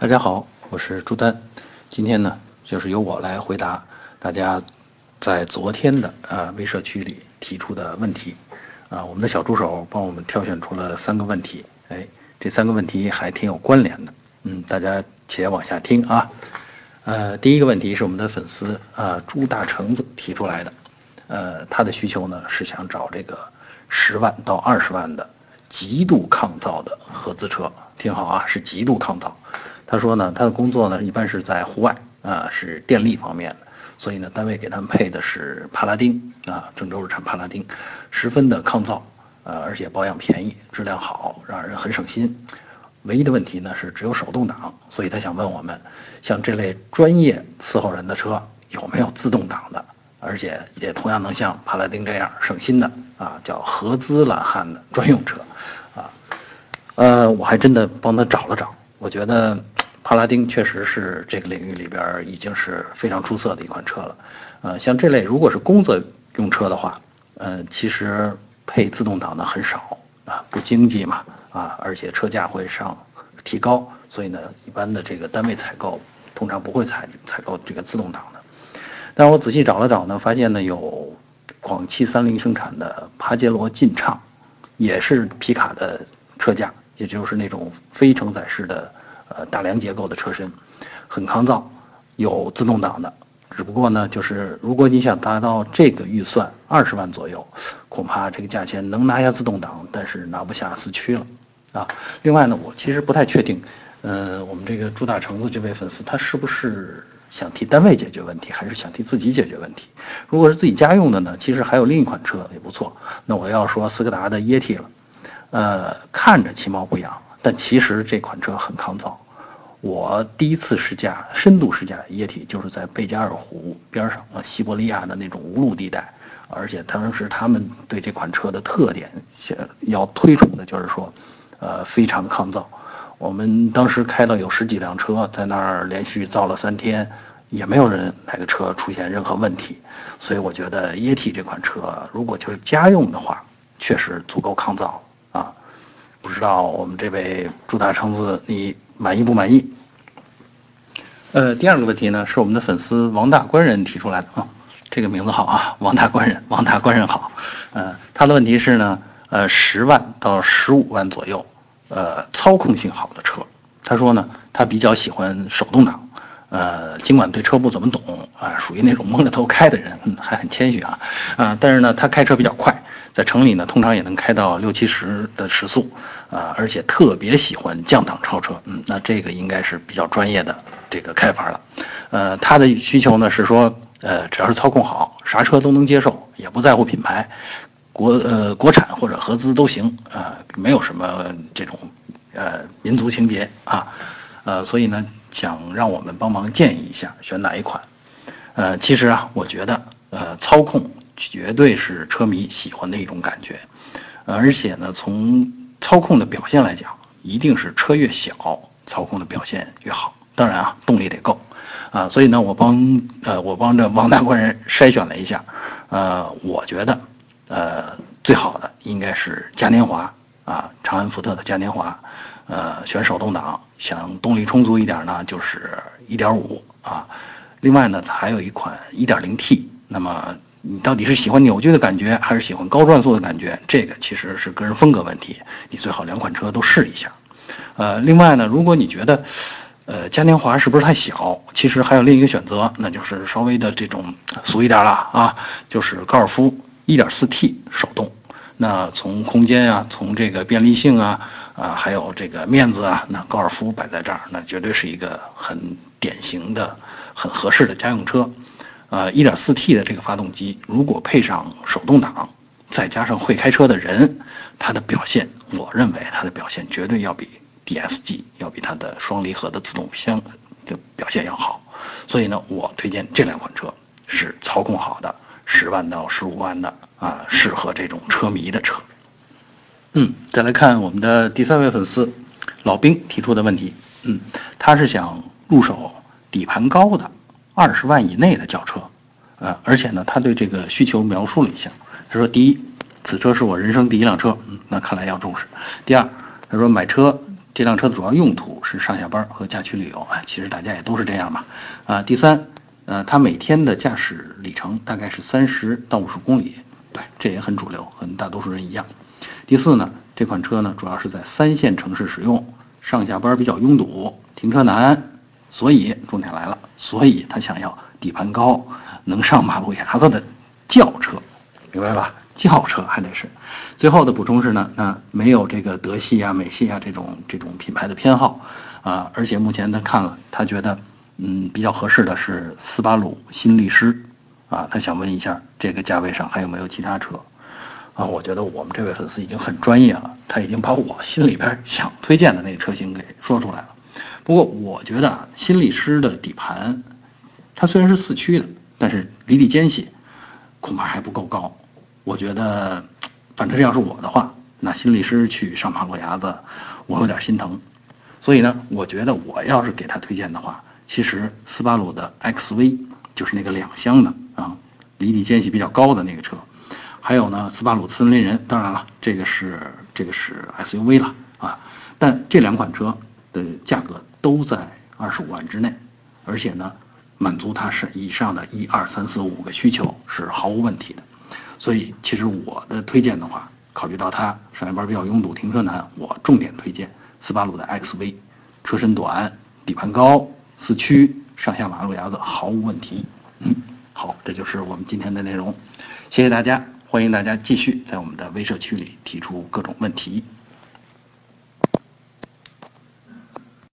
大家好，我是朱丹，今天呢，就是由我来回答大家在昨天的啊微社区里提出的问题，啊，我们的小助手帮我们挑选出了三个问题，哎，这三个问题还挺有关联的，嗯，大家且往下听啊，呃，第一个问题是我们的粉丝啊朱大橙子提出来的，呃，他的需求呢是想找这个十万到二十万的极度抗造的合资车，听好啊，是极度抗造。他说呢，他的工作呢一般是在户外啊，是电力方面的，所以呢，单位给他们配的是帕拉丁啊，郑州日产帕拉丁，十分的抗造，呃，而且保养便宜，质量好，让人很省心。唯一的问题呢是只有手动挡，所以他想问我们，像这类专业伺候人的车有没有自动挡的，而且也同样能像帕拉丁这样省心的啊，叫合资懒汉的专用车啊。呃，我还真的帮他找了找，我觉得。帕拉丁确实是这个领域里边已经是非常出色的一款车了，呃，像这类如果是工作用车的话，呃，其实配自动挡的很少啊，不经济嘛，啊，而且车价会上提高，所以呢，一般的这个单位采购通常不会采采购这个自动挡的。但我仔细找了找呢，发现呢有广汽三菱生产的帕杰罗劲畅，也是皮卡的车架，也就是那种非承载式的。呃，大梁结构的车身，很抗造，有自动挡的。只不过呢，就是如果你想达到这个预算二十万左右，恐怕这个价钱能拿下自动挡，但是拿不下四驱了啊。另外呢，我其实不太确定，呃，我们这个朱大橙子这位粉丝他是不是想替单位解决问题，还是想替自己解决问题？如果是自己家用的呢，其实还有另一款车也不错。那我要说斯柯达的液体了，呃，看着其貌不扬。但其实这款车很抗造。我第一次试驾深度试驾液体，就是在贝加尔湖边上啊，西伯利亚的那种无路地带。而且当时他们对这款车的特点，要推崇的就是说，呃，非常抗造。我们当时开了有十几辆车，在那儿连续造了三天，也没有人哪个车出现任何问题。所以我觉得液体这款车，如果就是家用的话，确实足够抗造。不知道我们这位朱大橙子你满意不满意？呃，第二个问题呢是我们的粉丝王大官人提出来的啊，这个名字好啊，王大官人，王大官人好。呃，他的问题是呢，呃，十万到十五万左右，呃，操控性好的车。他说呢，他比较喜欢手动挡，呃，尽管对车不怎么懂啊，属于那种蒙着头开的人，还很谦虚啊，啊，但是呢，他开车比较快。在城里呢，通常也能开到六七十的时速，啊，而且特别喜欢降档超车，嗯，那这个应该是比较专业的这个开法了，呃，他的需求呢是说，呃，只要是操控好，啥车都能接受，也不在乎品牌，国呃国产或者合资都行，啊，没有什么这种呃民族情节啊，呃，所以呢，想让我们帮忙建议一下选哪一款，呃，其实啊，我觉得呃操控。绝对是车迷喜欢的一种感觉，而且呢，从操控的表现来讲，一定是车越小，操控的表现越好。当然啊，动力得够啊。所以呢，我帮呃，我帮着王大官人筛选了一下，呃，我觉得呃最好的应该是嘉年华啊，长安福特的嘉年华，呃，选手动挡，想动力充足一点呢，就是一点五啊。另外呢，它还有一款一点零 T，那么。你到底是喜欢扭矩的感觉，还是喜欢高转速的感觉？这个其实是个人风格问题。你最好两款车都试一下。呃，另外呢，如果你觉得，呃，嘉年华是不是太小？其实还有另一个选择，那就是稍微的这种俗一点了啊，就是高尔夫 1.4T 手动。那从空间啊，从这个便利性啊，啊，还有这个面子啊，那高尔夫摆在这儿，那绝对是一个很典型的、很合适的家用车。呃，1.4T 的这个发动机，如果配上手动挡，再加上会开车的人，它的表现，我认为它的表现绝对要比 DSG 要比它的双离合的自动箱的表现要好。所以呢，我推荐这两款车是操控好的，十万到十五万的啊，适合这种车迷的车。嗯，再来看我们的第三位粉丝老兵提出的问题，嗯，他是想入手底盘高的。二十万以内的轿车，呃，而且呢，他对这个需求描述了一下。他说：第一，此车是我人生第一辆车，嗯，那看来要重视。第二，他说买车这辆车的主要用途是上下班和假期旅游，哎，其实大家也都是这样嘛。啊，第三，呃，他每天的驾驶里程大概是三十到五十公里，对，这也很主流，和大多数人一样。第四呢，这款车呢主要是在三线城市使用，上下班比较拥堵，停车难，所以重点来了，所以他想要底盘高，能上马路牙子的轿车，明白吧？轿车还得是。最后的补充是呢，那没有这个德系啊、美系啊这种这种品牌的偏好啊，而且目前他看了，他觉得嗯比较合适的是斯巴鲁新力狮啊，他想问一下这个价位上还有没有其他车？啊，我觉得我们这位粉丝已经很专业了，他已经把我心里边想推荐的那个车型给说出来了。不过我觉得新力狮的底盘，它虽然是四驱的，但是离地间隙恐怕还不够高。我觉得，反正要是我的话，那新力狮去上马路牙子，我有点心疼。所以呢，我觉得我要是给他推荐的话，其实斯巴鲁的 XV 就是那个两厢的啊，离地间隙比较高的那个车。还有呢，斯巴鲁森林人，当然了，这个是这个是 SUV 了啊。但这两款车的价格都在二十五万之内，而且呢，满足它是以上的一二三四五个需求是毫无问题的。所以，其实我的推荐的话，考虑到它上下班比较拥堵、停车难，我重点推荐斯巴鲁的 XV，车身短、底盘高、四驱，上下马路牙子毫无问题。嗯，好，这就是我们今天的内容，谢谢大家。欢迎大家继续在我们的微社区里提出各种问题。